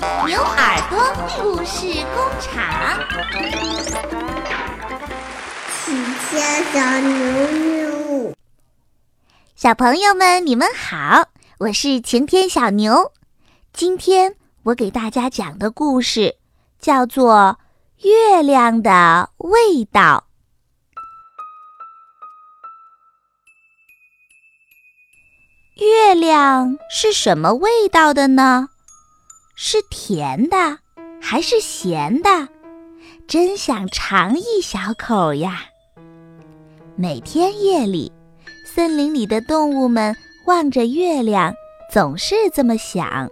牛耳朵故事工厂，喜家小牛牛，小朋友们，你们好，我是晴天小牛。今天我给大家讲的故事叫做《月亮的味道》。月亮是什么味道的呢？是甜的还是咸的？真想尝一小口呀！每天夜里，森林里的动物们望着月亮，总是这么想。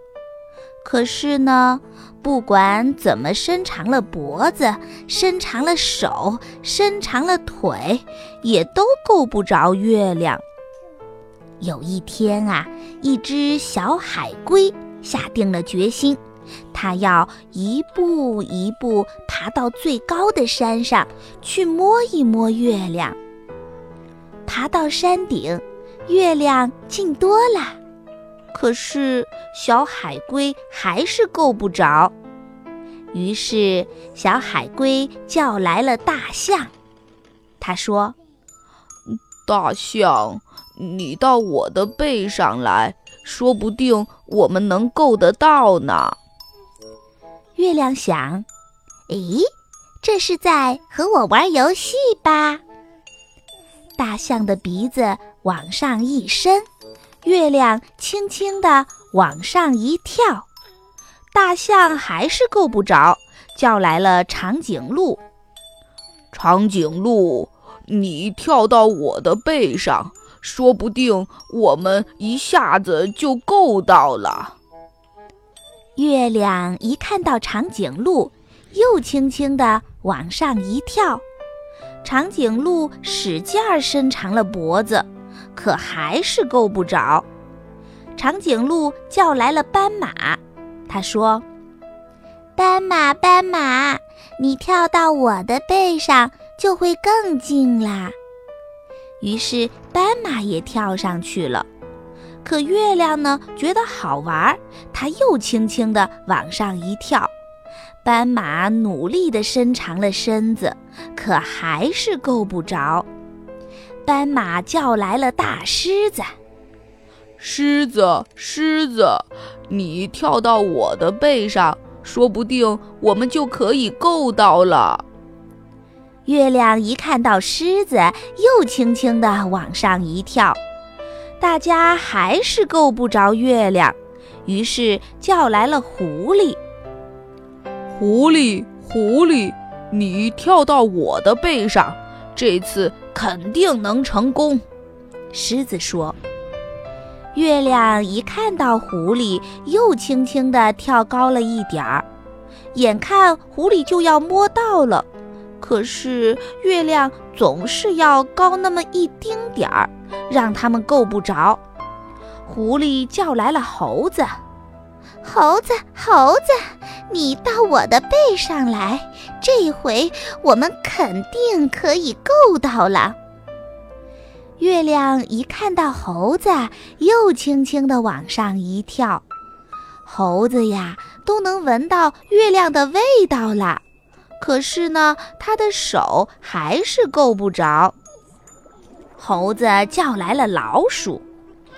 可是呢，不管怎么伸长了脖子、伸长了手、伸长了腿，也都够不着月亮。有一天啊，一只小海龟下定了决心，它要一步一步爬到最高的山上去摸一摸月亮。爬到山顶，月亮近多了，可是小海龟还是够不着。于是，小海龟叫来了大象，他说：“大象。”你到我的背上来说不定我们能够得到呢。月亮想：“咦，这是在和我玩游戏吧？”大象的鼻子往上一伸，月亮轻轻地往上一跳，大象还是够不着，叫来了长颈鹿。长颈鹿，你跳到我的背上。说不定我们一下子就够到了。月亮一看到长颈鹿，又轻轻地往上一跳。长颈鹿使劲儿伸长了脖子，可还是够不着。长颈鹿叫来了斑马，他说：“斑马，斑马，你跳到我的背上，就会更近啦。”于是斑马也跳上去了，可月亮呢？觉得好玩，它又轻轻地往上一跳。斑马努力地伸长了身子，可还是够不着。斑马叫来了大狮子：“狮子，狮子，你跳到我的背上，说不定我们就可以够到了。”月亮一看到狮子，又轻轻地往上一跳，大家还是够不着月亮，于是叫来了狐狸。狐狸，狐狸，你跳到我的背上，这次肯定能成功。狮子说。月亮一看到狐狸，又轻轻地跳高了一点儿，眼看狐狸就要摸到了。可是月亮总是要高那么一丁点儿，让他们够不着。狐狸叫来了猴子：“猴子，猴子，你到我的背上来，这回我们肯定可以够到了。”月亮一看到猴子，又轻轻地往上一跳。猴子呀，都能闻到月亮的味道了。可是呢，他的手还是够不着。猴子叫来了老鼠：“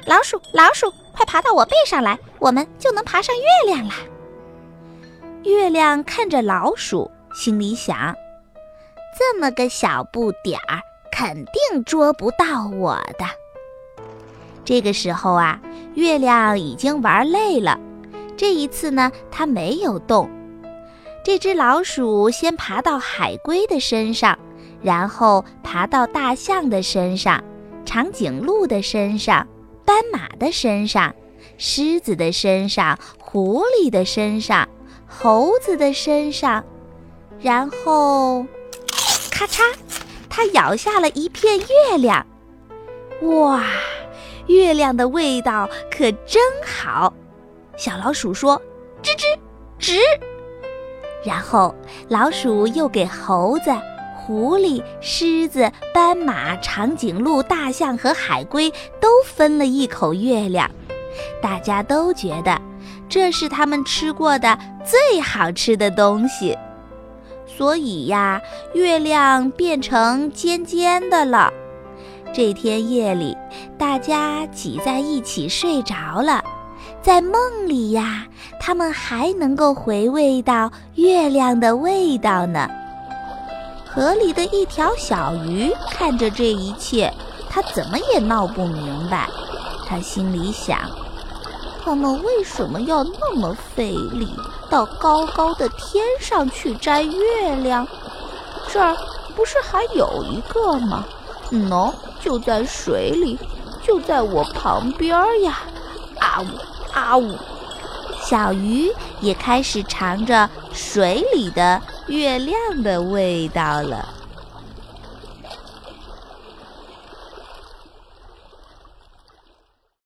老鼠，老鼠，快爬到我背上来，我们就能爬上月亮啦！”月亮看着老鼠，心里想：“这么个小不点儿，肯定捉不到我的。”这个时候啊，月亮已经玩累了，这一次呢，它没有动。这只老鼠先爬到海龟的身上，然后爬到大象的身上、长颈鹿的身上、斑马的身上、狮子的身上、狐狸的身上、猴子的身上，然后，咔嚓，它咬下了一片月亮。哇，月亮的味道可真好！小老鼠说：“吱吱吱。”然后，老鼠又给猴子、狐狸、狮子、斑马、长颈鹿、大象和海龟都分了一口月亮。大家都觉得这是他们吃过的最好吃的东西。所以呀，月亮变成尖尖的了。这天夜里，大家挤在一起睡着了，在梦里呀，他们还能够回味到月亮的味道呢。河里的一条小鱼看着这一切，它怎么也闹不明白。它心里想：他们为什么要那么费力，到高高的天上去摘月亮？这儿不是还有一个吗？喏，就在水里，就在我旁边呀！啊呜啊呜！小鱼也开始尝着水里的月亮的味道了。